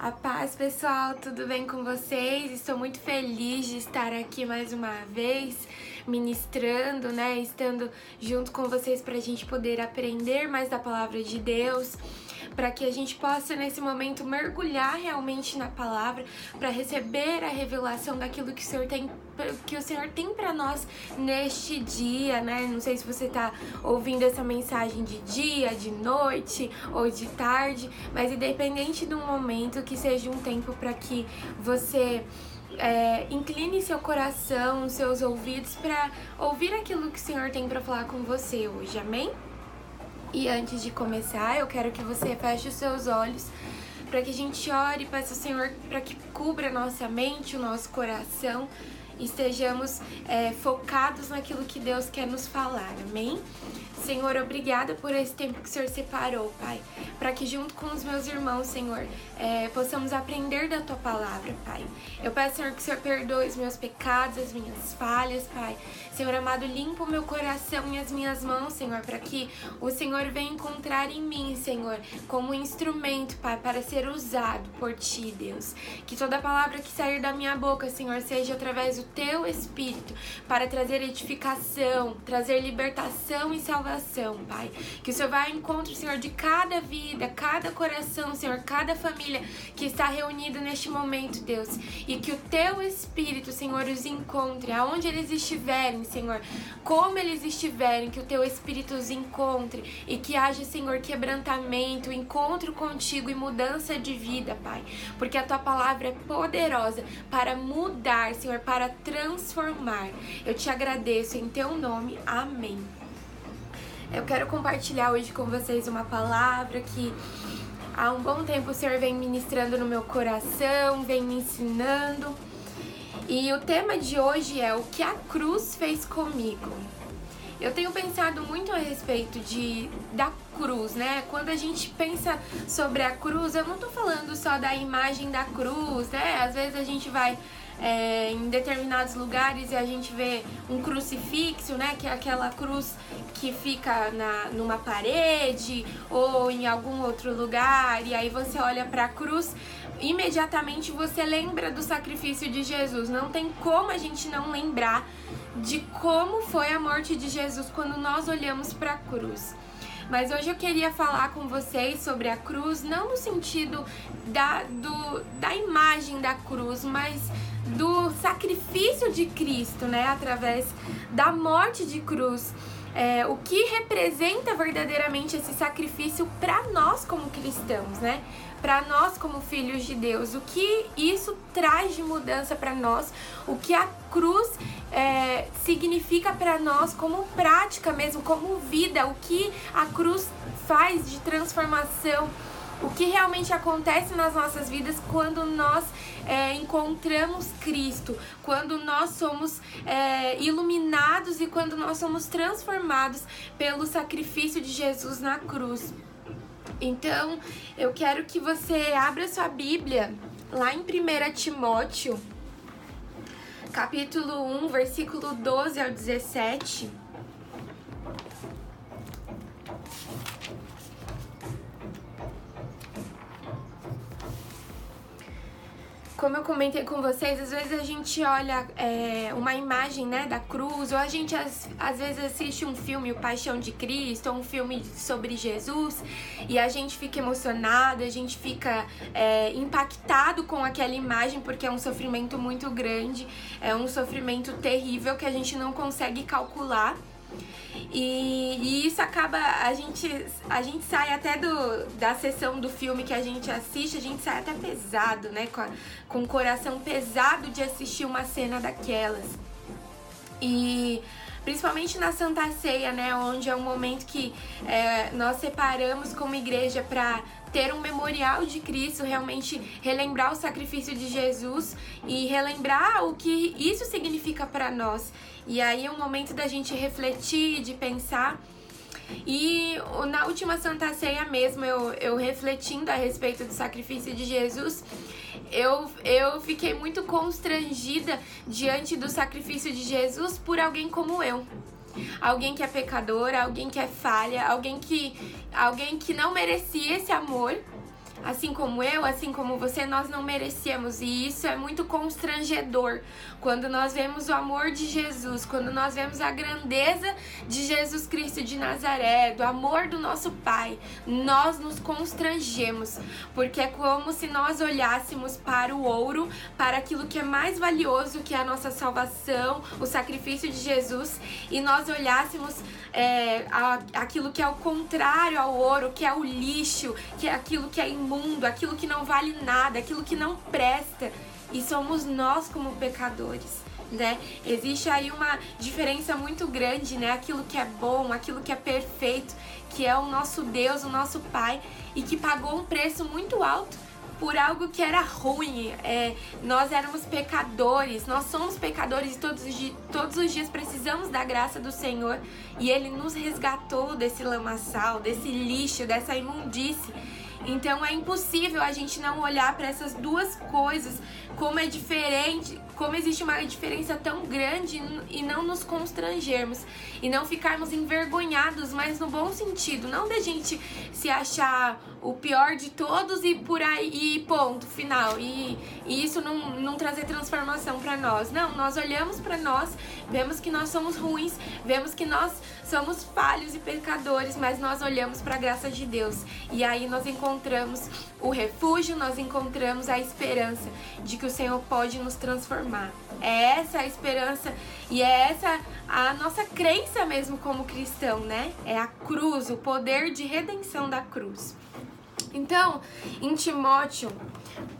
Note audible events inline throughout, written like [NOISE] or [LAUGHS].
A paz, pessoal, tudo bem com vocês? Estou muito feliz de estar aqui mais uma vez, ministrando, né? Estando junto com vocês para a gente poder aprender mais da palavra de Deus para que a gente possa nesse momento mergulhar realmente na palavra, para receber a revelação daquilo que o Senhor tem que o Senhor tem para nós neste dia, né? Não sei se você está ouvindo essa mensagem de dia, de noite ou de tarde, mas independente do momento, que seja um tempo para que você é, incline seu coração, seus ouvidos para ouvir aquilo que o Senhor tem para falar com você hoje, amém? E antes de começar, eu quero que você feche os seus olhos para que a gente ore, peça ao Senhor para que cubra a nossa mente, o nosso coração estejamos é, focados naquilo que Deus quer nos falar, amém? Senhor, obrigada por esse tempo que o Senhor separou, Pai, para que junto com os meus irmãos, Senhor, é, possamos aprender da Tua palavra, Pai. Eu peço, Senhor, que o Senhor perdoe os meus pecados, as minhas falhas, Pai. Senhor amado, limpa o meu coração e as minhas mãos, Senhor, para que o Senhor venha encontrar em mim, Senhor, como instrumento, Pai, para ser usado por Ti, Deus. Que toda palavra que sair da minha boca, Senhor, seja através do Teu Espírito, para trazer edificação, trazer libertação e salvação salvação, Pai. Que o Senhor vá ao encontro, Senhor, de cada vida, cada coração, Senhor, cada família que está reunida neste momento, Deus. E que o Teu Espírito, Senhor, os encontre aonde eles estiverem, Senhor. Como eles estiverem, que o Teu Espírito os encontre e que haja, Senhor, quebrantamento, encontro contigo e mudança de vida, Pai. Porque a Tua palavra é poderosa para mudar, Senhor, para transformar. Eu te agradeço em Teu nome. Amém. Eu quero compartilhar hoje com vocês uma palavra que há um bom tempo o Senhor vem ministrando no meu coração, vem me ensinando. E o tema de hoje é o que a cruz fez comigo. Eu tenho pensado muito a respeito de da cruz, né? Quando a gente pensa sobre a cruz, eu não tô falando só da imagem da cruz, né? Às vezes a gente vai é, em determinados lugares e a gente vê um crucifixo, né? Que é aquela cruz que fica na, numa parede ou em algum outro lugar, e aí você olha para a cruz, imediatamente você lembra do sacrifício de Jesus. Não tem como a gente não lembrar de como foi a morte de Jesus quando nós olhamos para a cruz. Mas hoje eu queria falar com vocês sobre a cruz, não no sentido da, do, da imagem da cruz, mas do sacrifício de Cristo, né? Através da morte de cruz. É, o que representa verdadeiramente esse sacrifício para nós como cristãos, né? Para nós como filhos de Deus, o que isso traz de mudança para nós, o que a cruz é, significa para nós como prática mesmo, como vida, o que a cruz faz de transformação o que realmente acontece nas nossas vidas quando nós é, encontramos Cristo, quando nós somos é, iluminados e quando nós somos transformados pelo sacrifício de Jesus na cruz. Então, eu quero que você abra sua Bíblia lá em 1 Timóteo, capítulo 1, versículo 12 ao 17. Como eu comentei com vocês, às vezes a gente olha é, uma imagem né, da cruz, ou a gente às, às, vezes assiste um filme, O Paixão de Cristo, ou um filme sobre Jesus, e a gente fica emocionado, a gente fica é, impactado com aquela imagem, porque é um sofrimento muito grande, é um sofrimento terrível que a gente não consegue calcular. E, e, isso acaba, a gente, a gente sai até do, da sessão do filme que a gente assiste, a gente sai até pesado, né? Com, a, com o coração pesado de assistir uma cena daquelas. E principalmente na Santa Ceia, né? Onde é um momento que é, nós separamos como igreja para ter um memorial de Cristo, realmente relembrar o sacrifício de Jesus e relembrar o que isso significa para nós. E aí é um momento da gente refletir, de pensar. E na última Santa Ceia mesmo, eu, eu refletindo a respeito do sacrifício de Jesus, eu, eu fiquei muito constrangida diante do sacrifício de Jesus por alguém como eu. Alguém que é pecadora, alguém que é falha, alguém que, alguém que não merecia esse amor, assim como eu, assim como você, nós não merecemos. E isso é muito constrangedor quando nós vemos o amor de Jesus, quando nós vemos a grandeza de Jesus Cristo de Nazaré, do amor do nosso Pai. Nós nos constrangemos, porque é como se nós olhássemos para o ouro, para aquilo que é mais valioso, que é a nossa salvação, o sacrifício de Jesus, e nós olhássemos é, aquilo que é o contrário ao ouro, que é o lixo, que é aquilo que é imundo, aquilo que não vale nada, aquilo que não presta. E somos nós como pecadores. Né? Existe aí uma diferença muito grande, né? Aquilo que é bom, aquilo que é perfeito, que é o nosso Deus, o nosso Pai, e que pagou um preço muito alto por algo que era ruim. É, nós éramos pecadores, nós somos pecadores e todos todos os dias precisamos da graça do Senhor. E Ele nos resgatou desse lamaçal, desse lixo, dessa imundície. Então é impossível a gente não olhar para essas duas coisas como é diferente, como existe uma diferença tão grande e não nos constrangermos e não ficarmos envergonhados, mas no bom sentido, não da gente se achar o pior de todos e por aí ponto final e, e isso não, não trazer transformação para nós. Não, nós olhamos para nós, vemos que nós somos ruins, vemos que nós somos falhos e pecadores, mas nós olhamos para a graça de Deus e aí nós encontramos o refúgio, nós encontramos a esperança de que o Senhor pode nos transformar. É essa a esperança e é essa a nossa crença mesmo como cristão, né? É a cruz, o poder de redenção da cruz. Então, em Timóteo,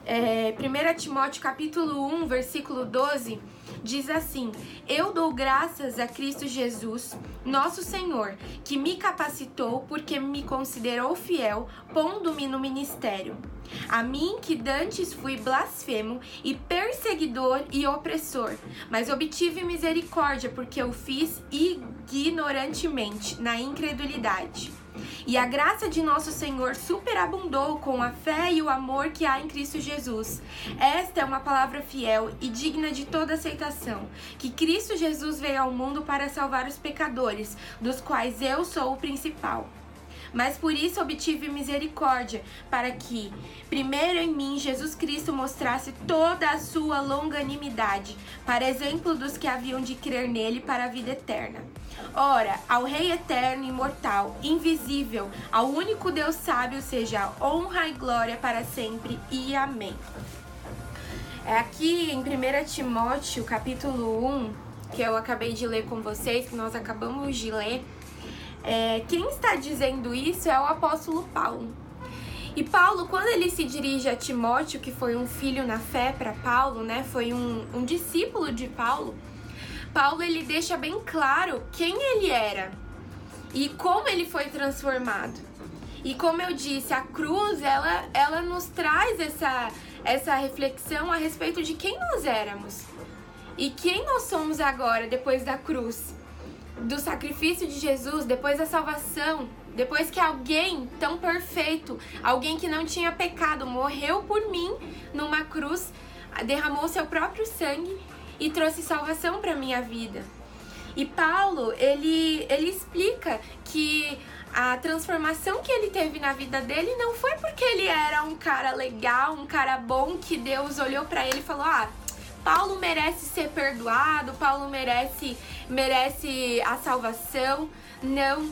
é, 1 Timóteo capítulo 1, versículo 12, diz assim: Eu dou graças a Cristo Jesus, nosso Senhor, que me capacitou porque me considerou fiel, pondo-me no ministério. A mim que dantes fui blasfemo e perseguidor e opressor, mas obtive misericórdia porque eu fiz ignorantemente na incredulidade. E a graça de nosso Senhor superabundou com a fé e o amor que há em Cristo Jesus. Esta é uma palavra fiel e digna de toda aceitação, que Cristo Jesus veio ao mundo para salvar os pecadores, dos quais eu sou o principal. Mas por isso obtive misericórdia, para que, primeiro em mim, Jesus Cristo mostrasse toda a sua longanimidade, para exemplo dos que haviam de crer nele para a vida eterna. Ora, ao Rei eterno, imortal, invisível, ao único Deus sábio, seja honra e glória para sempre. E amém. É aqui em 1 Timóteo, capítulo 1, que eu acabei de ler com vocês, que nós acabamos de ler, é, quem está dizendo isso é o apóstolo Paulo. E Paulo, quando ele se dirige a Timóteo, que foi um filho na fé para Paulo, né, foi um, um discípulo de Paulo, Paulo ele deixa bem claro quem ele era e como ele foi transformado. E como eu disse, a cruz, ela, ela nos traz essa, essa reflexão a respeito de quem nós éramos e quem nós somos agora depois da cruz, do sacrifício de Jesus, depois da salvação, depois que alguém tão perfeito, alguém que não tinha pecado, morreu por mim numa cruz, derramou seu próprio sangue e trouxe salvação para minha vida. E Paulo, ele, ele explica que a transformação que ele teve na vida dele não foi porque ele era um cara legal, um cara bom que Deus olhou para ele e falou: "Ah, Paulo merece ser perdoado, Paulo merece merece a salvação". Não,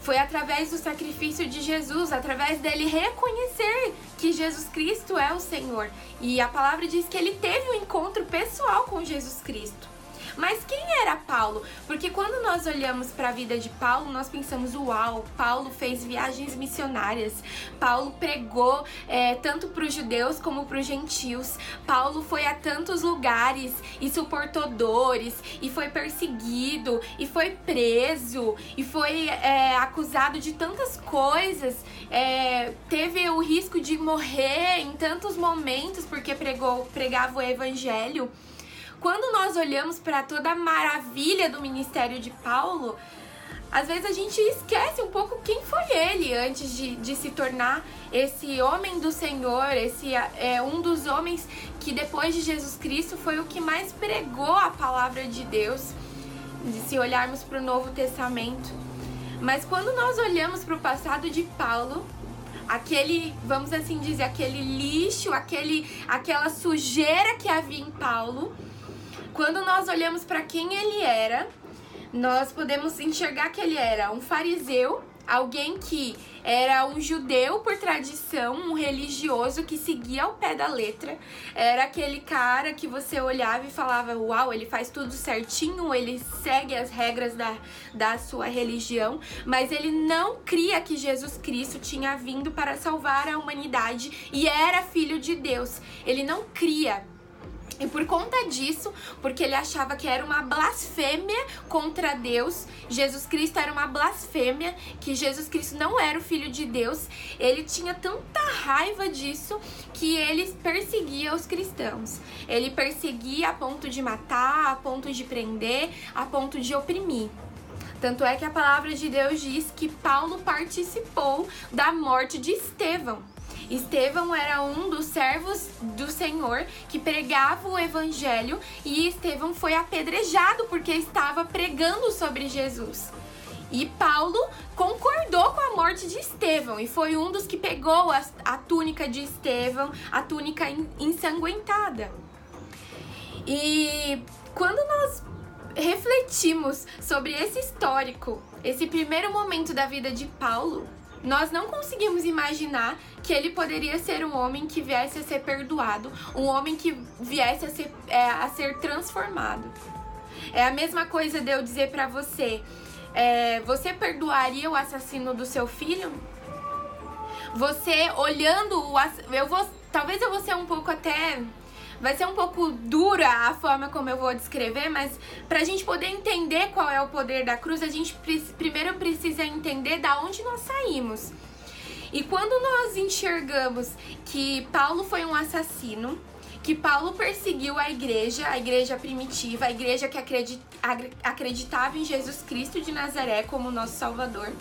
foi através do sacrifício de Jesus, através dele reconhecer que Jesus Cristo é o Senhor. E a palavra diz que ele teve um encontro pessoal com Jesus Cristo. Mas quem era Paulo? Porque quando nós olhamos para a vida de Paulo, nós pensamos: uau, Paulo fez viagens missionárias, Paulo pregou é, tanto para os judeus como para os gentios, Paulo foi a tantos lugares e suportou dores, e foi perseguido, e foi preso, e foi é, acusado de tantas coisas, é, teve o risco de morrer em tantos momentos porque pregou, pregava o evangelho. Quando nós olhamos para toda a maravilha do ministério de Paulo, às vezes a gente esquece um pouco quem foi ele antes de, de se tornar esse homem do Senhor, esse é um dos homens que depois de Jesus Cristo foi o que mais pregou a palavra de Deus, se olharmos para o Novo Testamento. Mas quando nós olhamos para o passado de Paulo, aquele, vamos assim dizer, aquele lixo, aquele, aquela sujeira que havia em Paulo, quando nós olhamos para quem ele era, nós podemos enxergar que ele era um fariseu, alguém que era um judeu por tradição, um religioso que seguia ao pé da letra. Era aquele cara que você olhava e falava: Uau, ele faz tudo certinho, ele segue as regras da, da sua religião, mas ele não cria que Jesus Cristo tinha vindo para salvar a humanidade e era filho de Deus. Ele não cria e por conta disso, porque ele achava que era uma blasfêmia contra Deus, Jesus Cristo era uma blasfêmia, que Jesus Cristo não era o filho de Deus, ele tinha tanta raiva disso que ele perseguia os cristãos. Ele perseguia a ponto de matar, a ponto de prender, a ponto de oprimir. Tanto é que a palavra de Deus diz que Paulo participou da morte de Estevão. Estevão era um dos servos do Senhor que pregava o evangelho e Estevão foi apedrejado porque estava pregando sobre Jesus. E Paulo concordou com a morte de Estevão e foi um dos que pegou a, a túnica de Estevão, a túnica ensanguentada. E quando nós refletimos sobre esse histórico, esse primeiro momento da vida de Paulo, nós não conseguimos imaginar que ele poderia ser um homem que viesse a ser perdoado, um homem que viesse a ser, é, a ser transformado. É a mesma coisa de eu dizer para você: é, você perdoaria o assassino do seu filho? Você olhando o. Eu vou. Talvez eu vou ser um pouco até Vai ser um pouco dura a forma como eu vou descrever, mas pra gente poder entender qual é o poder da cruz, a gente primeiro precisa entender da onde nós saímos. E quando nós enxergamos que Paulo foi um assassino, que Paulo perseguiu a igreja, a igreja primitiva, a igreja que acreditava em Jesus Cristo de Nazaré como nosso Salvador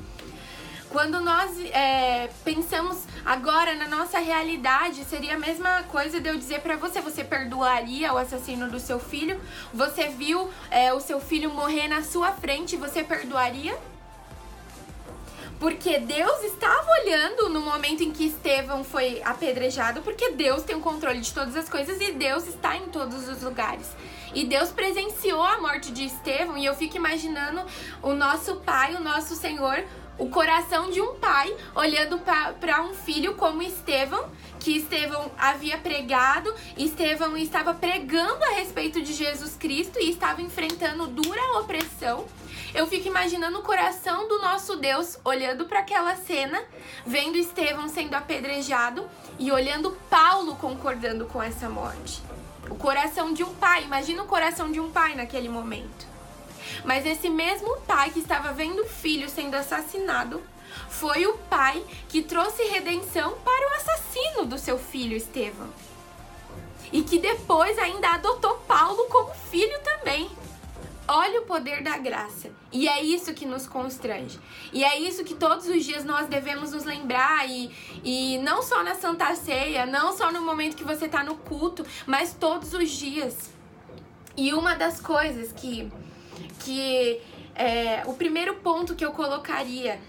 quando nós é, pensamos agora na nossa realidade, seria a mesma coisa de eu dizer para você: você perdoaria o assassino do seu filho? Você viu é, o seu filho morrer na sua frente, você perdoaria? Porque Deus estava olhando no momento em que Estevão foi apedrejado, porque Deus tem o controle de todas as coisas e Deus está em todos os lugares. E Deus presenciou a morte de Estevão, e eu fico imaginando o nosso Pai, o nosso Senhor, o coração de um pai olhando para um filho como Estevão, que Estevão havia pregado, Estevão estava pregando a respeito de Jesus Cristo e estava enfrentando dura opressão. Eu fico imaginando o coração do nosso Deus olhando para aquela cena, vendo Estevão sendo apedrejado e olhando Paulo concordando com essa morte. O coração de um pai, imagina o coração de um pai naquele momento. Mas esse mesmo pai que estava vendo o filho sendo assassinado foi o pai que trouxe redenção para o assassino do seu filho Estevão. E que depois ainda adotou Paulo como filho também. Olha o poder da graça. E é isso que nos constrange. E é isso que todos os dias nós devemos nos lembrar. E, e não só na Santa Ceia, não só no momento que você está no culto, mas todos os dias. E uma das coisas que que é, o primeiro ponto que eu colocaria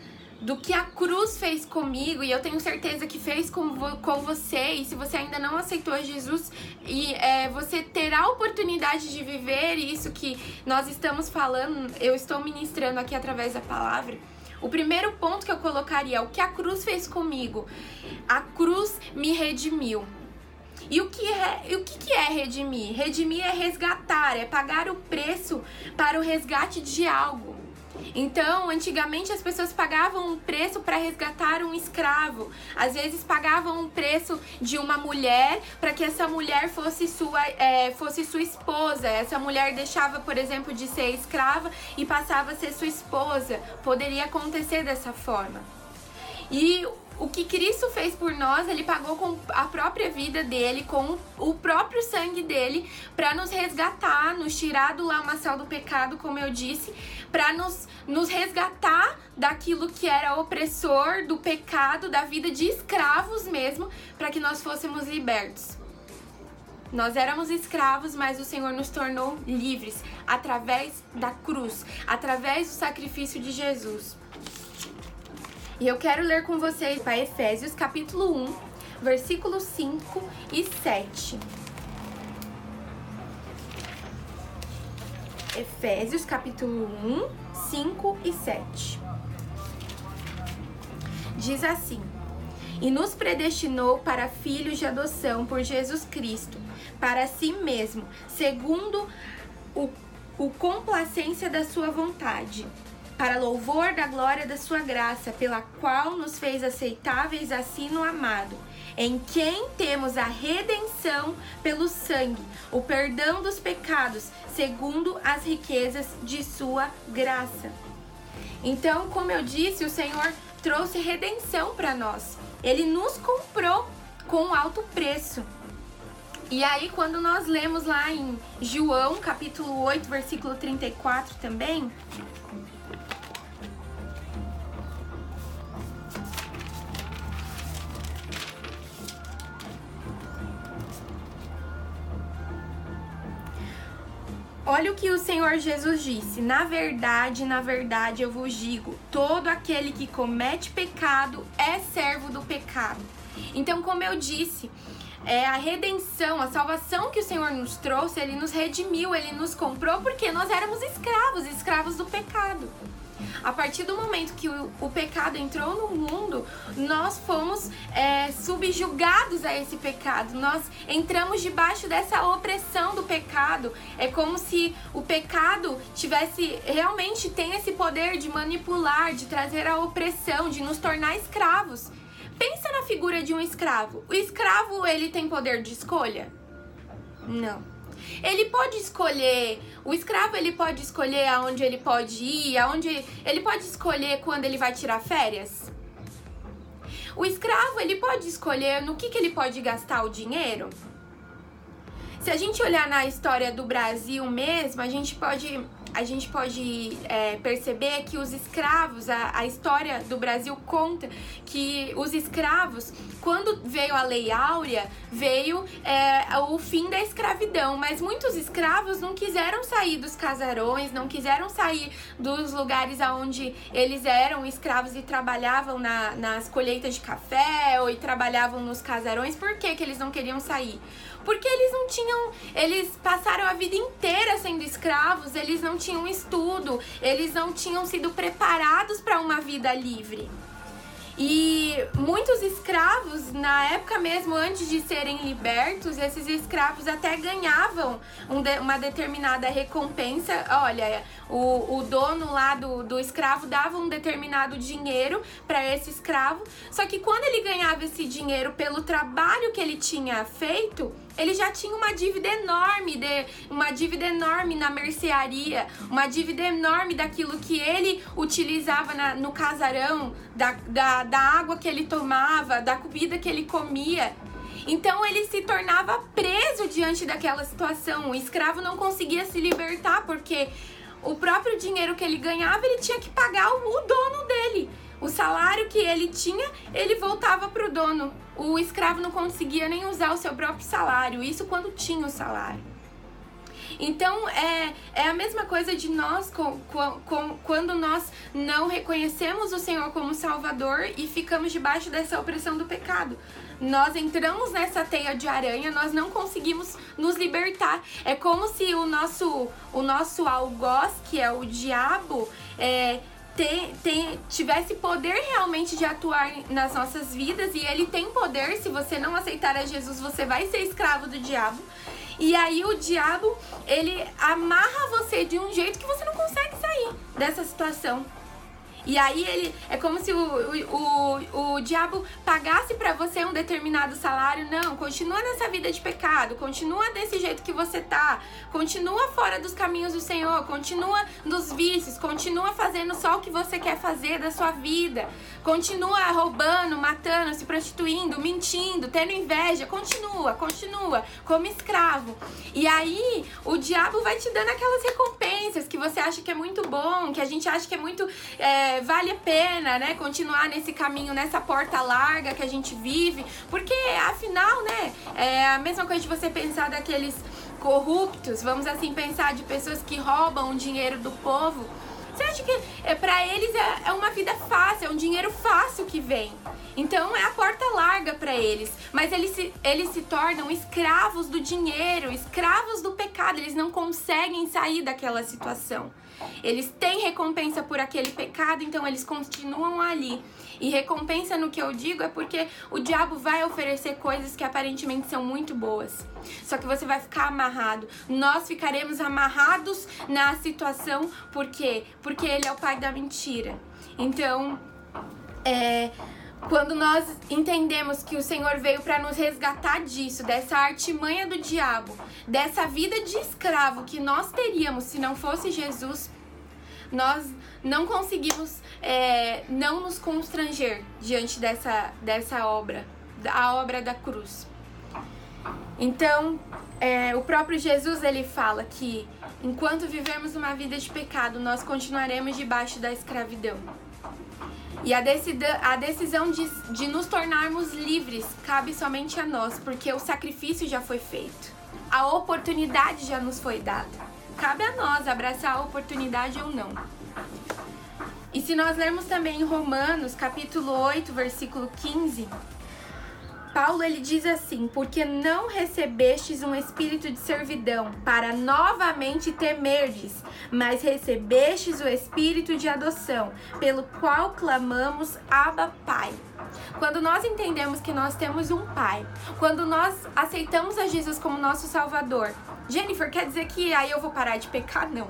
do que a cruz fez comigo, e eu tenho certeza que fez com, com você, e se você ainda não aceitou Jesus, e é, você terá a oportunidade de viver isso que nós estamos falando, eu estou ministrando aqui através da palavra. O primeiro ponto que eu colocaria é o que a cruz fez comigo. A cruz me redimiu. E o que é, o que, é redimir? Redimir é resgatar, é pagar o preço para o resgate de algo. Então, antigamente as pessoas pagavam um preço para resgatar um escravo. Às vezes pagavam um preço de uma mulher para que essa mulher fosse sua, é, fosse sua esposa. Essa mulher deixava, por exemplo, de ser escrava e passava a ser sua esposa. Poderia acontecer dessa forma. E o que Cristo fez por nós, ele pagou com a própria vida dele, com o próprio sangue dele, para nos resgatar, nos tirar do lamaçal do pecado, como eu disse, para nos, nos resgatar daquilo que era opressor, do pecado, da vida de escravos mesmo, para que nós fôssemos libertos. Nós éramos escravos, mas o Senhor nos tornou livres através da cruz, através do sacrifício de Jesus. E eu quero ler com vocês para Efésios capítulo 1, versículos 5 e 7. Efésios capítulo 1, 5 e 7. Diz assim: E nos predestinou para filhos de adoção por Jesus Cristo, para si mesmo, segundo o, o complacência da sua vontade para louvor da glória da sua graça, pela qual nos fez aceitáveis assim no amado, em quem temos a redenção pelo sangue, o perdão dos pecados, segundo as riquezas de sua graça. Então, como eu disse, o Senhor trouxe redenção para nós. Ele nos comprou com alto preço. E aí, quando nós lemos lá em João, capítulo 8, versículo 34 também, Olha o que o Senhor Jesus disse: Na verdade, na verdade eu vos digo: todo aquele que comete pecado é servo do pecado. Então, como eu disse, é a redenção, a salvação que o Senhor nos trouxe, ele nos redimiu, ele nos comprou porque nós éramos escravos, escravos do pecado. A partir do momento que o, o pecado entrou no mundo, nós fomos é, subjugados a esse pecado. Nós entramos debaixo dessa opressão do pecado. É como se o pecado tivesse realmente tem esse poder de manipular, de trazer a opressão, de nos tornar escravos. Pensa na figura de um escravo. O escravo, ele tem poder de escolha? Não. Ele pode escolher, o escravo ele pode escolher aonde ele pode ir, aonde ele pode escolher quando ele vai tirar férias. O escravo ele pode escolher no que, que ele pode gastar o dinheiro. Se a gente olhar na história do Brasil mesmo, a gente pode a gente pode é, perceber que os escravos, a, a história do Brasil conta que os escravos, quando veio a Lei Áurea, veio é, o fim da escravidão, mas muitos escravos não quiseram sair dos casarões, não quiseram sair dos lugares onde eles eram escravos e trabalhavam na, nas colheitas de café ou e trabalhavam nos casarões. Por que, que eles não queriam sair? Porque eles não tinham. Eles passaram a vida inteira sendo escravos, eles não tinham estudo, eles não tinham sido preparados para uma vida livre. E muitos escravos, na época mesmo, antes de serem libertos, esses escravos até ganhavam um de, uma determinada recompensa. Olha, o, o dono lá do, do escravo dava um determinado dinheiro para esse escravo. Só que quando ele ganhava esse dinheiro pelo trabalho que ele tinha feito, ele já tinha uma dívida enorme, de, uma dívida enorme na mercearia, uma dívida enorme daquilo que ele utilizava na, no casarão, da, da, da água que ele tomava, da comida que ele comia. Então ele se tornava preso diante daquela situação. O escravo não conseguia se libertar porque o próprio dinheiro que ele ganhava ele tinha que pagar o, o dono dele. O salário que ele tinha, ele voltava para o dono. O escravo não conseguia nem usar o seu próprio salário, isso quando tinha o salário. Então é, é a mesma coisa de nós com, com, quando nós não reconhecemos o Senhor como Salvador e ficamos debaixo dessa opressão do pecado. Nós entramos nessa teia de aranha, nós não conseguimos nos libertar. É como se o nosso, o nosso algoz, que é o diabo, é, tivesse poder realmente de atuar nas nossas vidas e ele tem poder, se você não aceitar a Jesus, você vai ser escravo do diabo. E aí o diabo, ele amarra você de um jeito que você não consegue sair dessa situação. E aí ele é como se o, o, o, o diabo pagasse para você um determinado salário. Não, continua nessa vida de pecado, continua desse jeito que você tá, continua fora dos caminhos do Senhor, continua nos vícios, continua fazendo só o que você quer fazer da sua vida, continua roubando, matando, se prostituindo, mentindo, tendo inveja, continua, continua como escravo. E aí o diabo vai te dando aquelas recompensas que você acha que é muito bom, que a gente acha que é muito. É, vale a pena, né, continuar nesse caminho, nessa porta larga que a gente vive, porque afinal, né, é a mesma coisa de você pensar daqueles corruptos, vamos assim pensar de pessoas que roubam o dinheiro do povo. Você acha que é, para eles é, é uma vida fácil, é um dinheiro fácil que vem. Então é a porta larga para eles. Mas eles se, eles se tornam escravos do dinheiro, escravos do pecado. Eles não conseguem sair daquela situação. Eles têm recompensa por aquele pecado, então eles continuam ali. E recompensa no que eu digo é porque o diabo vai oferecer coisas que aparentemente são muito boas. Só que você vai ficar amarrado. Nós ficaremos amarrados na situação, por quê? Porque ele é o pai da mentira. Então, é, quando nós entendemos que o Senhor veio para nos resgatar disso, dessa artimanha do diabo, dessa vida de escravo que nós teríamos se não fosse Jesus, nós não conseguimos é, não nos constranger diante dessa, dessa obra, a obra da cruz. Então, é, o próprio Jesus ele fala que enquanto vivemos uma vida de pecado, nós continuaremos debaixo da escravidão. E a, decisão, a decisão de, de nos tornarmos livres cabe somente a nós, porque o sacrifício já foi feito, a oportunidade já nos foi dada. Cabe a nós abraçar a oportunidade ou não. E se nós lermos também em Romanos, capítulo 8, versículo 15, Paulo ele diz assim: "Porque não recebestes um espírito de servidão para novamente temerdes, mas recebestes o espírito de adoção, pelo qual clamamos: Abba, Pai." Quando nós entendemos que nós temos um pai, quando nós aceitamos a Jesus como nosso salvador, Jennifer, quer dizer que aí eu vou parar de pecar? Não.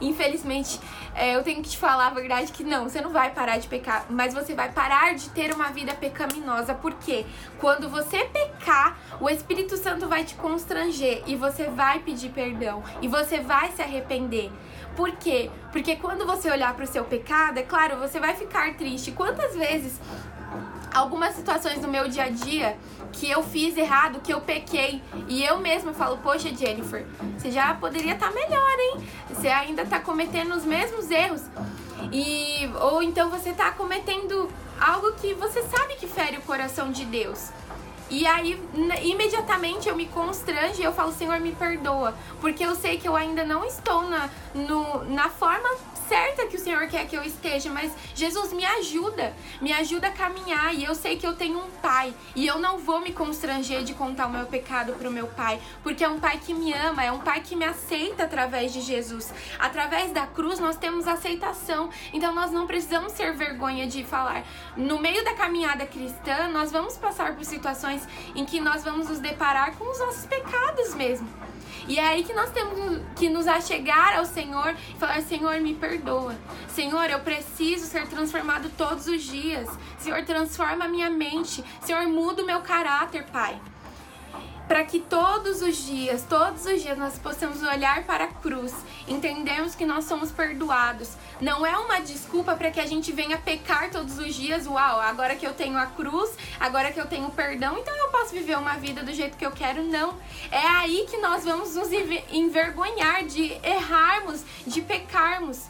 Infelizmente, é, eu tenho que te falar a verdade que não, você não vai parar de pecar, mas você vai parar de ter uma vida pecaminosa, porque quando você pecar, o Espírito Santo vai te constranger e você vai pedir perdão e você vai se arrepender. Por quê? Porque quando você olhar para o seu pecado, é claro, você vai ficar triste. Quantas vezes algumas situações do meu dia a dia que eu fiz errado, que eu pequei. E eu mesma falo, poxa, Jennifer, você já poderia estar tá melhor, hein? Você ainda está cometendo os mesmos erros. E ou então você está cometendo algo que você sabe que fere o coração de Deus. E aí, imediatamente eu me constranjo e eu falo, Senhor, me perdoa. Porque eu sei que eu ainda não estou na, no, na forma certa que o Senhor quer que eu esteja, mas Jesus me ajuda, me ajuda a caminhar e eu sei que eu tenho um pai e eu não vou me constranger de contar o meu pecado pro meu pai, porque é um pai que me ama, é um pai que me aceita através de Jesus. Através da cruz nós temos aceitação, então nós não precisamos ter vergonha de falar. No meio da caminhada cristã, nós vamos passar por situações em que nós vamos nos deparar com os nossos pecados mesmo. E é aí que nós temos que nos achegar ao Senhor e falar: Senhor, me perdoa. Senhor, eu preciso ser transformado todos os dias. Senhor, transforma a minha mente. Senhor, muda o meu caráter, Pai para que todos os dias, todos os dias nós possamos olhar para a cruz, entendemos que nós somos perdoados. Não é uma desculpa para que a gente venha pecar todos os dias, uau, agora que eu tenho a cruz, agora que eu tenho perdão, então eu posso viver uma vida do jeito que eu quero, não. É aí que nós vamos nos envergonhar de errarmos, de pecarmos.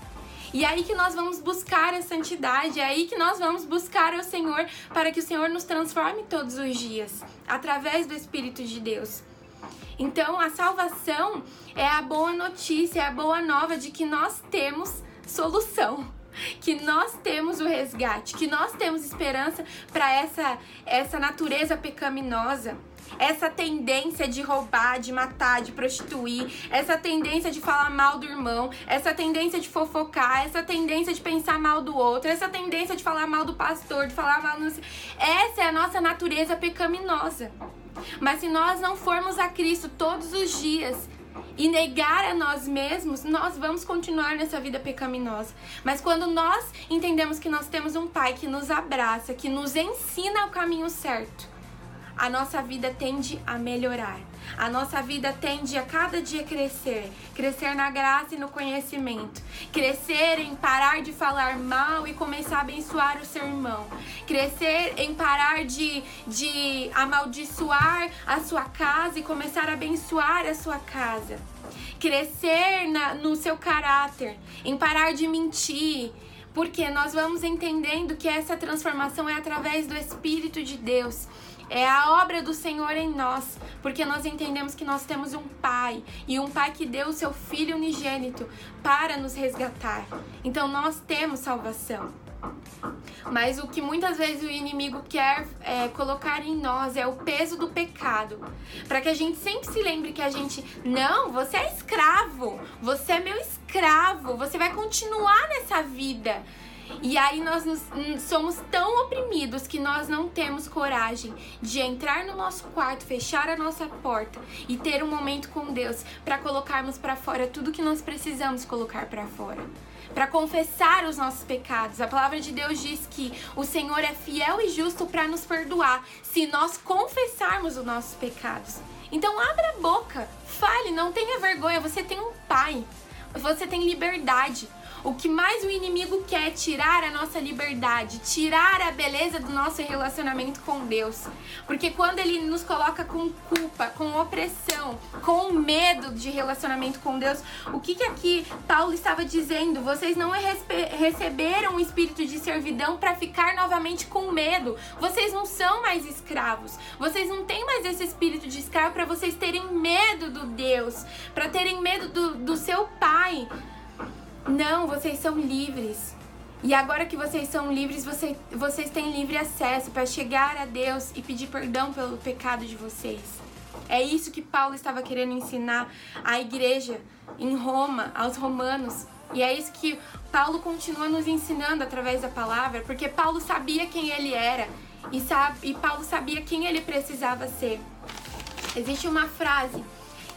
E é aí que nós vamos buscar a santidade, é aí que nós vamos buscar o Senhor para que o Senhor nos transforme todos os dias, através do Espírito de Deus. Então, a salvação é a boa notícia, é a boa nova de que nós temos solução que nós temos o resgate, que nós temos esperança para essa essa natureza pecaminosa essa tendência de roubar, de matar, de prostituir, essa tendência de falar mal do irmão, essa tendência de fofocar, essa tendência de pensar mal do outro, essa tendência de falar mal do pastor, de falar mal. No... Essa é a nossa natureza pecaminosa. Mas se nós não formos a Cristo todos os dias, e negar a nós mesmos, nós vamos continuar nessa vida pecaminosa. Mas quando nós entendemos que nós temos um Pai que nos abraça, que nos ensina o caminho certo, a nossa vida tende a melhorar. A nossa vida tende a cada dia crescer, crescer na graça e no conhecimento, crescer em parar de falar mal e começar a abençoar o seu irmão, crescer em parar de, de amaldiçoar a sua casa e começar a abençoar a sua casa, crescer na, no seu caráter, em parar de mentir, porque nós vamos entendendo que essa transformação é através do Espírito de Deus É a obra do Senhor em nós, porque nós entendemos que nós temos um Pai e um Pai que deu o seu Filho unigênito para nos resgatar. Então nós temos salvação. Mas o que muitas vezes o inimigo quer é, colocar em nós é o peso do pecado. Para que a gente sempre se lembre que a gente, não, você é escravo, você é meu escravo, você vai continuar nessa vida. E aí nós nos, hum, somos tão oprimidos que nós não temos coragem de entrar no nosso quarto, fechar a nossa porta e ter um momento com Deus para colocarmos para fora tudo que nós precisamos colocar para fora. Para confessar os nossos pecados. A palavra de Deus diz que o Senhor é fiel e justo para nos perdoar se nós confessarmos os nossos pecados. Então abra a boca, fale, não tenha vergonha, você tem um pai. Você tem liberdade. O que mais o inimigo quer é tirar a nossa liberdade, tirar a beleza do nosso relacionamento com Deus. Porque quando ele nos coloca com culpa, com opressão, com medo de relacionamento com Deus, o que que aqui Paulo estava dizendo? Vocês não receberam o espírito de servidão para ficar novamente com medo. Vocês não são mais escravos. Vocês não têm mais esse espírito de escravo para vocês terem medo do Deus, para terem medo do, do seu pai. Não, vocês são livres. E agora que vocês são livres, vocês, vocês têm livre acesso para chegar a Deus e pedir perdão pelo pecado de vocês. É isso que Paulo estava querendo ensinar à igreja em Roma, aos romanos. E é isso que Paulo continua nos ensinando através da palavra, porque Paulo sabia quem ele era e, sabe, e Paulo sabia quem ele precisava ser. Existe uma frase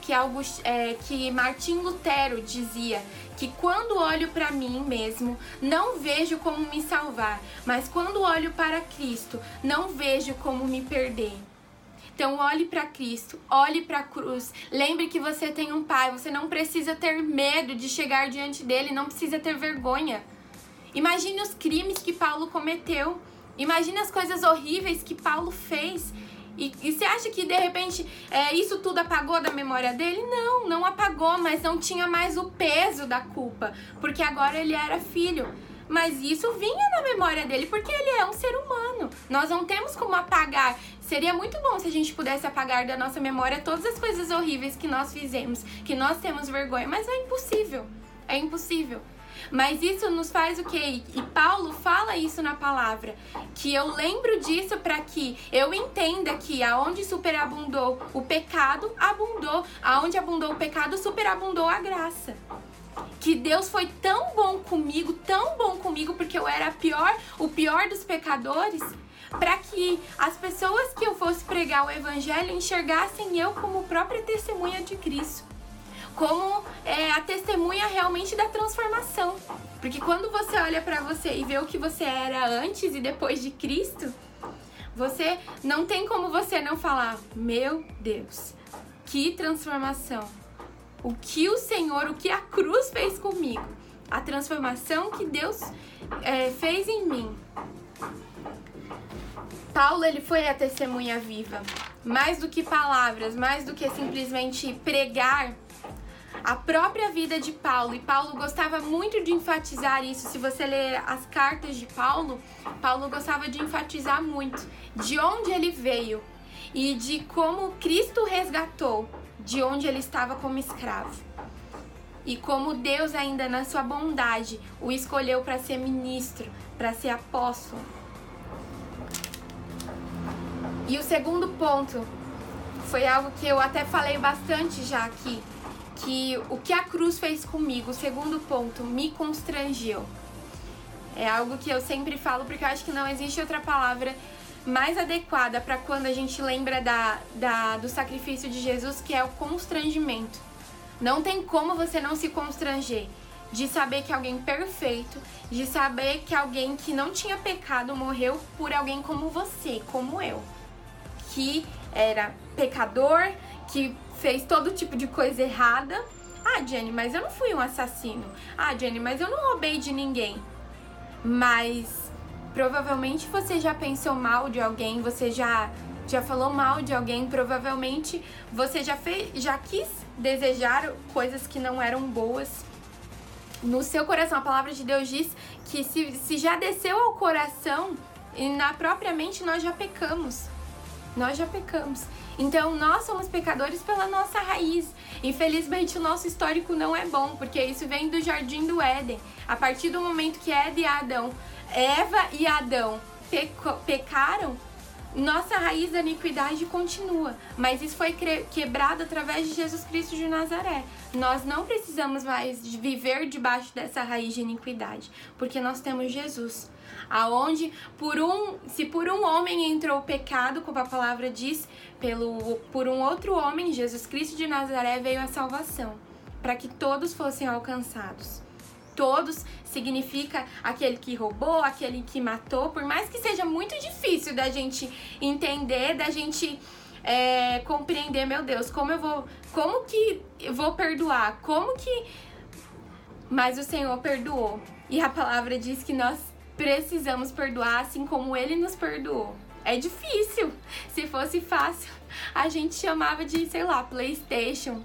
que, August, é, que Martim Lutero dizia que quando olho para mim mesmo, não vejo como me salvar, mas quando olho para Cristo, não vejo como me perder. Então olhe para Cristo, olhe para a cruz. Lembre que você tem um pai, você não precisa ter medo de chegar diante dele, não precisa ter vergonha. Imagine os crimes que Paulo cometeu. Imagine as coisas horríveis que Paulo fez. E, e você acha que de repente é, isso tudo apagou da memória dele? Não, não apagou, mas não tinha mais o peso da culpa, porque agora ele era filho. Mas isso vinha na memória dele porque ele é um ser humano. Nós não temos como apagar. Seria muito bom se a gente pudesse apagar da nossa memória todas as coisas horríveis que nós fizemos, que nós temos vergonha, mas é impossível. É impossível. Mas isso nos faz o quê? E Paulo fala isso na palavra, que eu lembro disso para que eu entenda que aonde superabundou o pecado, abundou, aonde abundou o pecado, superabundou a graça. Que Deus foi tão bom comigo, tão bom comigo, porque eu era pior, o pior dos pecadores, para que as pessoas que eu fosse pregar o evangelho enxergassem eu como própria testemunha de Cristo como é, a testemunha realmente da transformação. Porque quando você olha para você e vê o que você era antes e depois de Cristo, você não tem como você não falar: Meu Deus, que transformação! O que o Senhor, o que a cruz fez comigo, a transformação que Deus é, fez em mim. Paulo ele foi a testemunha viva, mais do que palavras, mais do que simplesmente pregar a própria vida de Paulo, e Paulo gostava muito de enfatizar isso. Se você ler as cartas de Paulo, Paulo gostava de enfatizar muito de onde ele veio e de como Cristo resgatou de onde ele estava como escravo. E como Deus, ainda na sua bondade, o escolheu para ser ministro, para ser apóstolo. E o segundo ponto foi algo que eu até falei bastante já aqui, que o que a cruz fez comigo, segundo ponto, me constrangeu. É algo que eu sempre falo porque eu acho que não existe outra palavra mais adequada para quando a gente lembra da, da, do sacrifício de Jesus, que é o constrangimento. Não tem como você não se constranger de saber que alguém perfeito, de saber que alguém que não tinha pecado morreu por alguém como você, como eu, que era pecador, que fez todo tipo de coisa errada. Ah, Jenny, mas eu não fui um assassino. Ah, Jenny, mas eu não roubei de ninguém. Mas provavelmente você já pensou mal de alguém, você já já falou mal de alguém, provavelmente você já fez, já quis desejar coisas que não eram boas. No seu coração, a palavra de Deus diz que se, se já desceu ao coração e na própria mente nós já pecamos. Nós já pecamos. Então nós somos pecadores pela nossa raiz. Infelizmente o nosso histórico não é bom, porque isso vem do jardim do Éden. A partir do momento que Eva e Adão, Eva e Adão pecaram, nossa raiz da iniquidade continua, mas isso foi quebrado através de Jesus Cristo de Nazaré. Nós não precisamos mais viver debaixo dessa raiz de iniquidade, porque nós temos Jesus. Aonde por um, se por um homem entrou o pecado, como a palavra diz, pelo por um outro homem, Jesus Cristo de Nazaré veio a salvação, para que todos fossem alcançados. Todos significa aquele que roubou, aquele que matou, por mais que seja muito difícil da gente entender, da gente é, compreender, meu Deus, como eu vou, como que eu vou perdoar, como que, mas o Senhor perdoou e a palavra diz que nós precisamos perdoar assim como Ele nos perdoou. É difícil. Se fosse fácil, a gente chamava de, sei lá, PlayStation.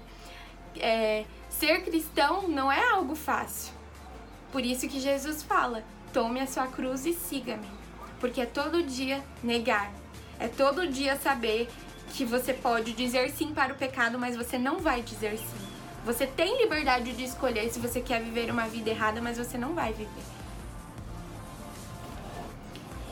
É, ser cristão não é algo fácil. Por isso que Jesus fala: tome a sua cruz e siga-me. Porque é todo dia negar. É todo dia saber que você pode dizer sim para o pecado, mas você não vai dizer sim. Você tem liberdade de escolher se você quer viver uma vida errada, mas você não vai viver.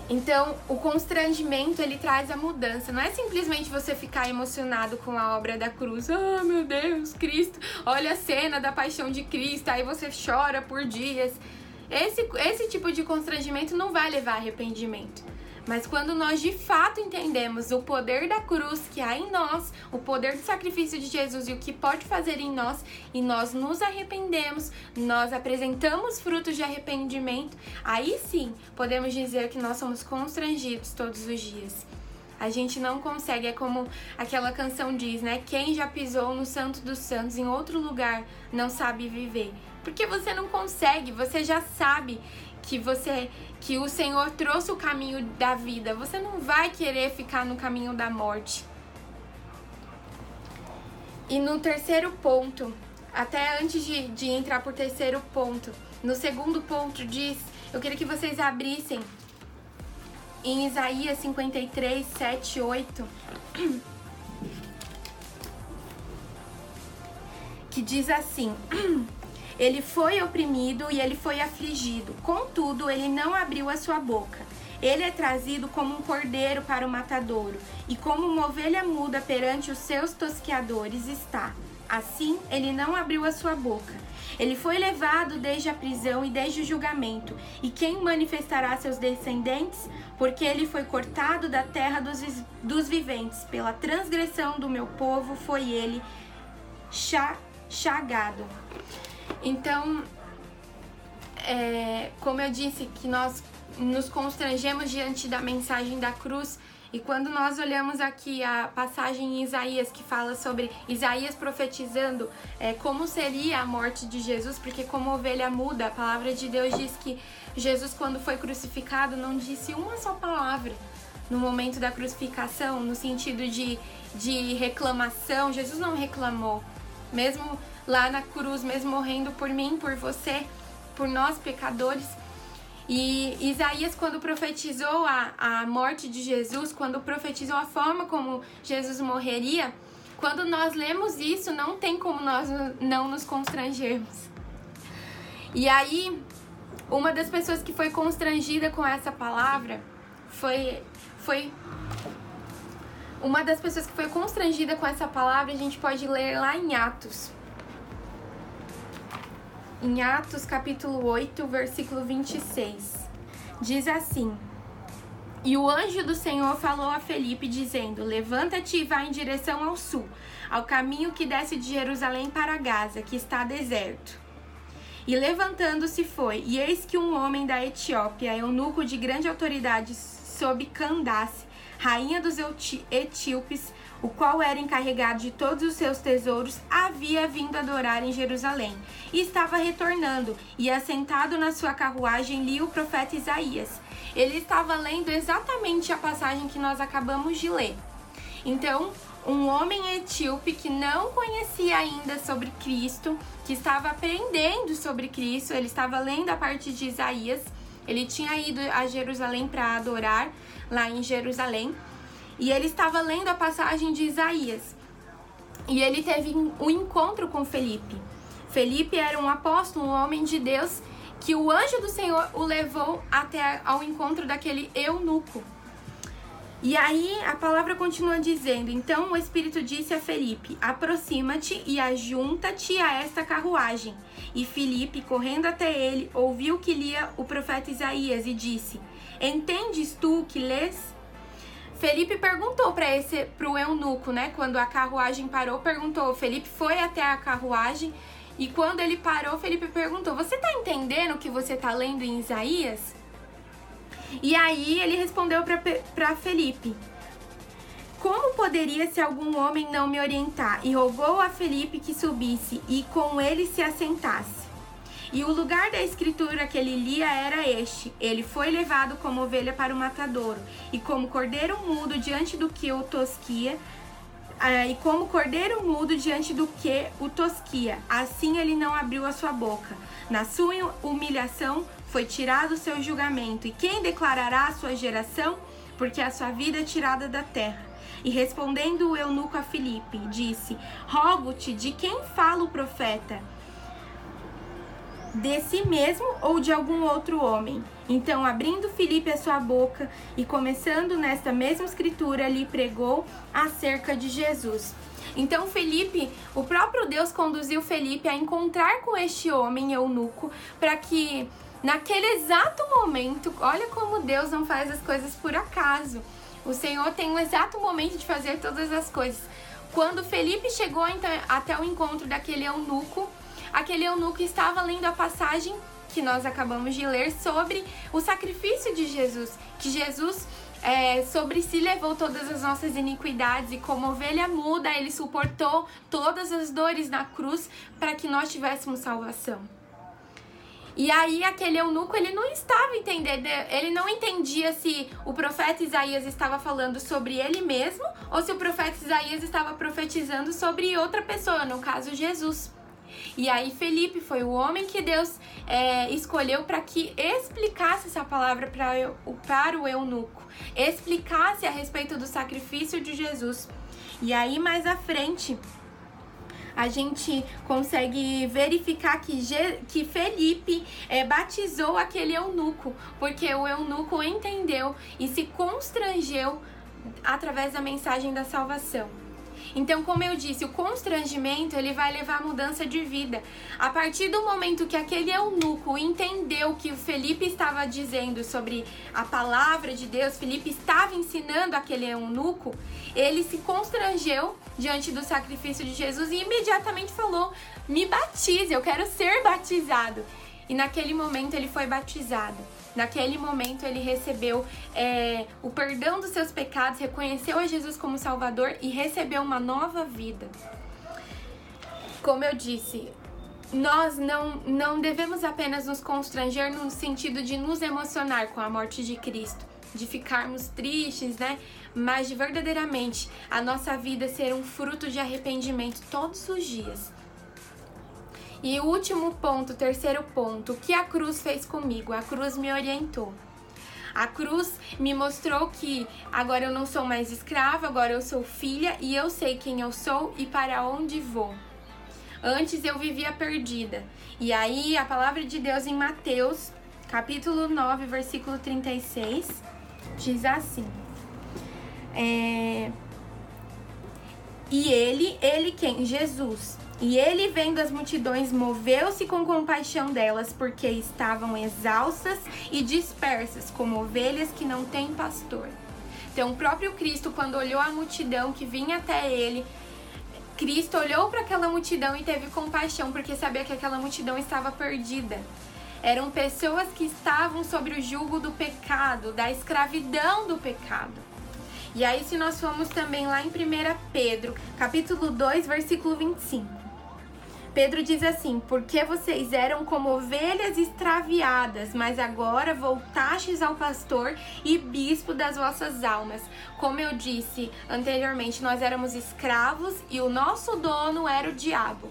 Então, o constrangimento ele traz a mudança. Não é simplesmente você ficar emocionado com a obra da cruz. Ah, oh, meu Deus, Cristo. Olha a cena da paixão de Cristo. Aí você chora por dias. Esse, esse tipo de constrangimento não vai levar a arrependimento. Mas quando nós de fato entendemos o poder da cruz que há em nós, o poder do sacrifício de Jesus e o que pode fazer em nós, e nós nos arrependemos, nós apresentamos frutos de arrependimento, aí sim podemos dizer que nós somos constrangidos todos os dias. A gente não consegue, é como aquela canção diz, né? Quem já pisou no Santo dos Santos em outro lugar não sabe viver. Porque você não consegue, você já sabe que você que o Senhor trouxe o caminho da vida. Você não vai querer ficar no caminho da morte. E no terceiro ponto, até antes de, de entrar por terceiro ponto, no segundo ponto diz, eu queria que vocês abrissem em Isaías 53, 7, 8. Que diz assim: [CLEARS THROAT] Ele foi oprimido e ele foi afligido, contudo, ele não abriu a sua boca. Ele é trazido como um cordeiro para o matadouro, e como uma ovelha muda perante os seus tosqueadores está. Assim, ele não abriu a sua boca. Ele foi levado desde a prisão e desde o julgamento. E quem manifestará seus descendentes? Porque ele foi cortado da terra dos, dos viventes. Pela transgressão do meu povo foi ele chagado. Então, é, como eu disse, que nós nos constrangemos diante da mensagem da cruz. E quando nós olhamos aqui a passagem em Isaías que fala sobre Isaías profetizando é, como seria a morte de Jesus, porque como ovelha muda, a palavra de Deus diz que Jesus, quando foi crucificado, não disse uma só palavra no momento da crucificação, no sentido de, de reclamação. Jesus não reclamou, mesmo lá na cruz, mesmo morrendo por mim, por você, por nós pecadores. E Isaías, quando profetizou a, a morte de Jesus, quando profetizou a forma como Jesus morreria, quando nós lemos isso, não tem como nós não nos constrangermos. E aí, uma das pessoas que foi constrangida com essa palavra foi, foi uma das pessoas que foi constrangida com essa palavra, a gente pode ler lá em Atos em Atos capítulo 8, versículo 26. Diz assim: E o anjo do Senhor falou a Felipe, dizendo: Levanta-te e vá em direção ao sul, ao caminho que desce de Jerusalém para Gaza, que está deserto. E levantando-se foi, e eis que um homem da Etiópia, eunuco de grande autoridade sob Candace, rainha dos etíopes, o qual era encarregado de todos os seus tesouros, havia vindo adorar em Jerusalém e estava retornando, e assentado na sua carruagem lia o profeta Isaías. Ele estava lendo exatamente a passagem que nós acabamos de ler. Então, um homem etíope que não conhecia ainda sobre Cristo, que estava aprendendo sobre Cristo, ele estava lendo a parte de Isaías, ele tinha ido a Jerusalém para adorar lá em Jerusalém e ele estava lendo a passagem de Isaías. E ele teve um encontro com Felipe. Felipe era um apóstolo, um homem de Deus, que o anjo do Senhor o levou até ao encontro daquele eunuco. E aí a palavra continua dizendo: Então o Espírito disse a Felipe: Aproxima-te e ajunta-te a esta carruagem. E Felipe, correndo até ele, ouviu que lia o profeta Isaías e disse: Entendes tu que lês? Felipe perguntou para esse pro eunuco, né? Quando a carruagem parou, perguntou. Felipe foi até a carruagem e quando ele parou, Felipe perguntou: "Você tá entendendo o que você tá lendo em Isaías?" E aí ele respondeu para Felipe: Como poderia se algum homem não me orientar? E rogou a Felipe que subisse e com ele se assentasse. E o lugar da escritura que ele lia era este: Ele foi levado como ovelha para o matadouro, e como cordeiro mudo diante do que o tosquia, ah, e como cordeiro mudo diante do que o tosquia, assim ele não abriu a sua boca. Na sua humilhação foi tirado o seu julgamento, e quem declarará a sua geração? Porque a sua vida é tirada da terra. E respondendo o eunuco a Filipe, disse: Rogo-te de quem fala o profeta de si mesmo ou de algum outro homem. Então, abrindo Filipe a sua boca e começando nesta mesma escritura, lhe pregou acerca de Jesus. Então, Felipe, o próprio Deus conduziu Felipe a encontrar com este homem eunuco para que naquele exato momento, olha como Deus não faz as coisas por acaso. O Senhor tem um exato momento de fazer todas as coisas. Quando Felipe chegou então, até o encontro daquele eunuco, aquele eunuco estava lendo a passagem que nós acabamos de ler sobre o sacrifício de Jesus, que Jesus é, sobre si levou todas as nossas iniquidades e como ovelha muda, ele suportou todas as dores na cruz para que nós tivéssemos salvação. E aí aquele eunuco, ele não estava entendendo, ele não entendia se o profeta Isaías estava falando sobre ele mesmo ou se o profeta Isaías estava profetizando sobre outra pessoa, no caso Jesus. E aí Felipe foi o homem que Deus é, escolheu para que explicasse essa palavra para, para o eunuco, explicasse a respeito do sacrifício de Jesus. E aí mais à frente a gente consegue verificar que, que Felipe é, batizou aquele eunuco, porque o eunuco entendeu e se constrangeu através da mensagem da salvação. Então, como eu disse, o constrangimento ele vai levar a mudança de vida. A partir do momento que aquele eunuco entendeu que o Felipe estava dizendo sobre a palavra de Deus, Felipe estava ensinando aquele eunuco, ele se constrangeu diante do sacrifício de Jesus e imediatamente falou: "Me batize, eu quero ser batizado". E naquele momento ele foi batizado. Naquele momento ele recebeu é, o perdão dos seus pecados, reconheceu a Jesus como Salvador e recebeu uma nova vida. Como eu disse, nós não, não devemos apenas nos constranger no sentido de nos emocionar com a morte de Cristo, de ficarmos tristes, né? Mas de verdadeiramente a nossa vida ser um fruto de arrependimento todos os dias. E o último ponto, terceiro ponto, o que a cruz fez comigo? A cruz me orientou. A cruz me mostrou que agora eu não sou mais escrava, agora eu sou filha e eu sei quem eu sou e para onde vou. Antes eu vivia perdida. E aí a palavra de Deus em Mateus, capítulo 9, versículo 36, diz assim: é... E ele, ele quem? Jesus e ele, vendo as multidões, moveu-se com compaixão delas, porque estavam exaustas e dispersas, como ovelhas que não têm pastor. Então, o próprio Cristo, quando olhou a multidão que vinha até ele, Cristo olhou para aquela multidão e teve compaixão, porque sabia que aquela multidão estava perdida. Eram pessoas que estavam sobre o jugo do pecado, da escravidão do pecado. E aí, se nós formos também lá em 1 Pedro, capítulo 2, versículo 25. Pedro diz assim: Porque vocês eram como ovelhas extraviadas, mas agora voltastes ao pastor e bispo das vossas almas. Como eu disse anteriormente, nós éramos escravos e o nosso dono era o diabo.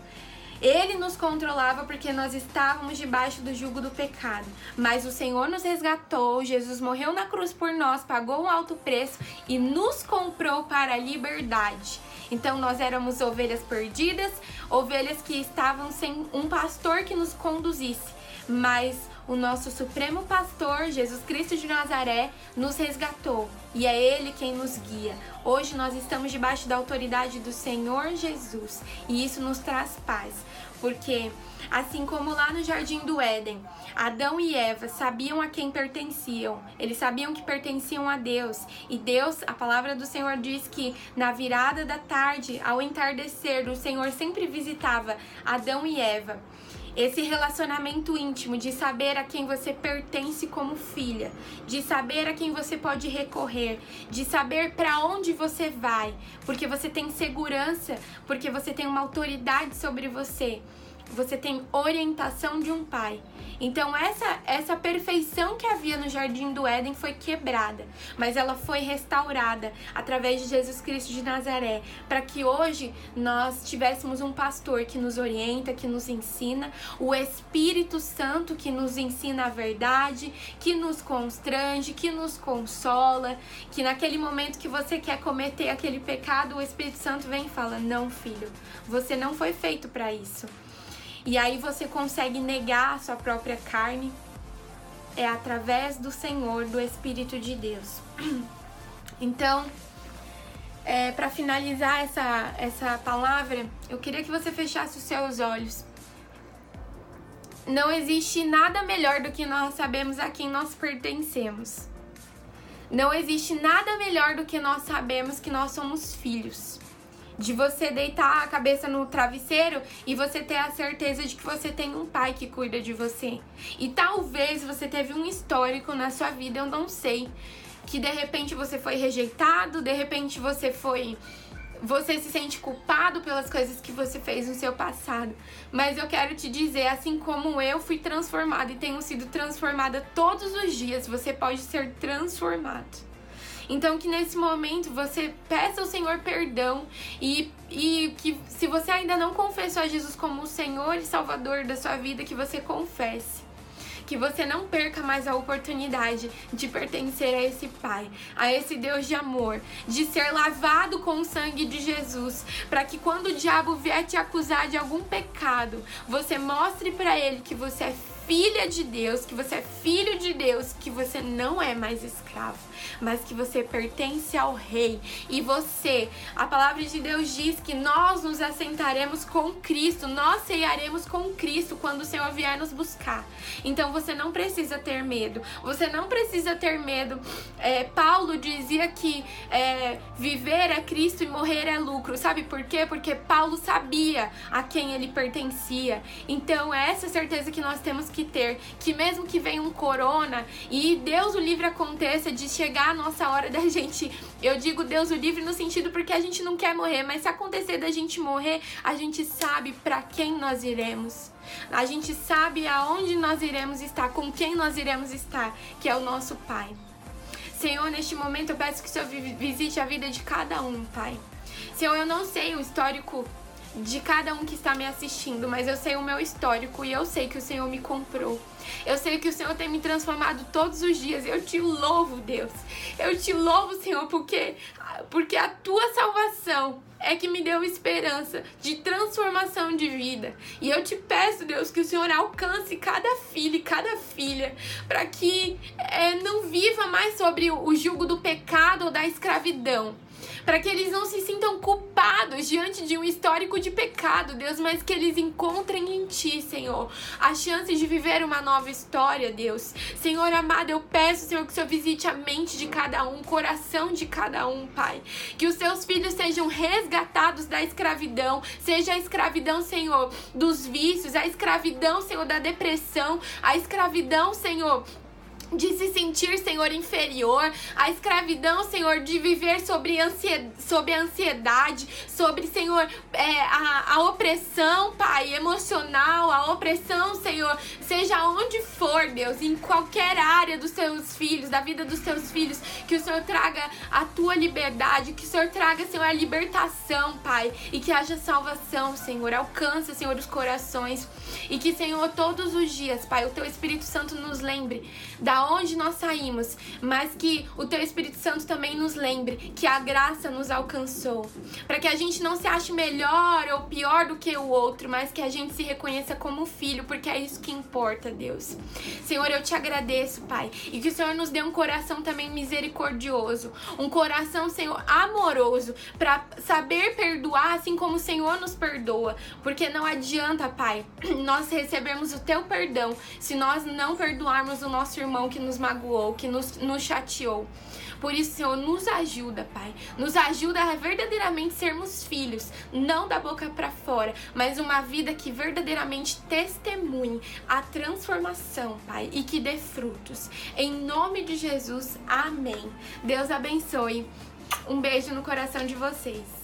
Ele nos controlava porque nós estávamos debaixo do jugo do pecado. Mas o Senhor nos resgatou, Jesus morreu na cruz por nós, pagou um alto preço e nos comprou para a liberdade. Então nós éramos ovelhas perdidas, ovelhas que estavam sem um pastor que nos conduzisse. Mas o nosso supremo pastor, Jesus Cristo de Nazaré, nos resgatou e é Ele quem nos guia. Hoje nós estamos debaixo da autoridade do Senhor Jesus e isso nos traz paz, porque assim como lá no jardim do Éden, Adão e Eva sabiam a quem pertenciam, eles sabiam que pertenciam a Deus. E Deus, a palavra do Senhor diz que na virada da tarde, ao entardecer, o Senhor sempre visitava Adão e Eva. Esse relacionamento íntimo de saber a quem você pertence como filha, de saber a quem você pode recorrer, de saber para onde você vai, porque você tem segurança, porque você tem uma autoridade sobre você você tem orientação de um pai. Então essa essa perfeição que havia no jardim do Éden foi quebrada, mas ela foi restaurada através de Jesus Cristo de Nazaré, para que hoje nós tivéssemos um pastor que nos orienta, que nos ensina, o Espírito Santo que nos ensina a verdade, que nos constrange, que nos consola, que naquele momento que você quer cometer aquele pecado, o Espírito Santo vem e fala: "Não, filho, você não foi feito para isso". E aí você consegue negar a sua própria carne é através do Senhor, do Espírito de Deus. [CLEARS THROAT] Então, é, para finalizar essa, essa palavra, eu queria que você fechasse os seus olhos. Não existe nada melhor do que nós sabemos a quem nós pertencemos. Não existe nada melhor do que nós sabemos que nós somos filhos de você deitar a cabeça no travesseiro e você ter a certeza de que você tem um pai que cuida de você. E talvez você teve um histórico na sua vida, eu não sei, que de repente você foi rejeitado, de repente você foi você se sente culpado pelas coisas que você fez no seu passado. Mas eu quero te dizer, assim como eu fui transformada e tenho sido transformada todos os dias, você pode ser transformado. Então que nesse momento você peça ao Senhor perdão e, e que se você ainda não confessou a Jesus como o Senhor e Salvador da sua vida, que você confesse. Que você não perca mais a oportunidade de pertencer a esse Pai, a esse Deus de amor, de ser lavado com o sangue de Jesus, para que quando o diabo vier te acusar de algum pecado, você mostre para ele que você é filha de Deus, que você é filho de Deus, que você não é mais escravo, mas que você pertence ao Rei. E você, a palavra de Deus diz que nós nos assentaremos com Cristo, nós ceiaremos com Cristo quando o Senhor vier nos buscar. Então você não precisa ter medo, você não precisa ter medo. É, Paulo dizia que é, viver é Cristo e morrer é lucro. Sabe por quê? Porque Paulo sabia a quem ele pertencia. Então é essa certeza que nós temos que ter que mesmo que venha um corona e Deus o livre aconteça de chegar a nossa hora da [LAUGHS] gente, eu digo Deus o livre no sentido porque a gente não quer morrer, mas se acontecer da gente morrer, a gente sabe para quem nós iremos. A gente sabe aonde nós iremos estar, com quem nós iremos estar, que é o nosso Pai. Senhor, neste momento eu peço que o Senhor visite a vida de cada um, Pai. Senhor, eu não sei o histórico de cada um que está me assistindo, mas eu sei o meu histórico e eu sei que o Senhor me comprou. Eu sei que o Senhor tem me transformado todos os dias. Eu te louvo, Deus. Eu te louvo, Senhor, porque porque a tua salvação é que me deu esperança de transformação de vida. E eu te peço, Deus, que o Senhor alcance cada filho e cada filha, para que é, não viva mais sobre o jugo do pecado ou da escravidão, para que eles não se sintam culpados diante de um histórico de pecado, Deus, mas que eles encontrem em Ti, Senhor, a chance de viver uma nova história, Deus. Senhor amado, eu peço, Senhor, que o Senhor visite a mente de cada um, o coração de cada um, Pai. Que os seus filhos sejam resgatados da escravidão, seja a escravidão, Senhor, dos vícios, a escravidão, Senhor, da depressão, a escravidão, Senhor, de se sentir, Senhor, inferior, a escravidão, Senhor, de viver sobre, ansiedade, sobre ansiedade, sobre, Senhor, é, a, a opressão, Pai, emocional, a opressão, Senhor, seja onde for, Deus, em qualquer área dos seus filhos, da vida dos seus filhos, que o Senhor traga a tua liberdade, que o Senhor traga, Senhor, a libertação, Pai, e que haja salvação, Senhor, alcança, Senhor, os corações, e que, Senhor, todos os dias, Pai, o teu Espírito Santo nos lembre da onde nós saímos, mas que o teu Espírito Santo também nos lembre que a graça nos alcançou, para que a gente não se ache melhor ou pior do que o outro, mas que a gente se reconheça como filho, porque é isso que importa, Deus. Senhor, eu te agradeço, Pai, e que o Senhor nos dê um coração também misericordioso, um coração, Senhor, amoroso, para saber perdoar assim como o Senhor nos perdoa, porque não adianta, Pai, [CLEARS THROAT] nós recebermos o teu perdão se nós não perdoarmos o nosso irmão que nos magoou, que nos, nos chateou. Por isso, Senhor, nos ajuda, Pai. Nos ajuda a verdadeiramente sermos filhos, não da boca para fora, mas uma vida que verdadeiramente testemunhe a transformação, Pai, e que dê frutos. Em nome de Jesus, amém. Deus abençoe. Um beijo no coração de vocês.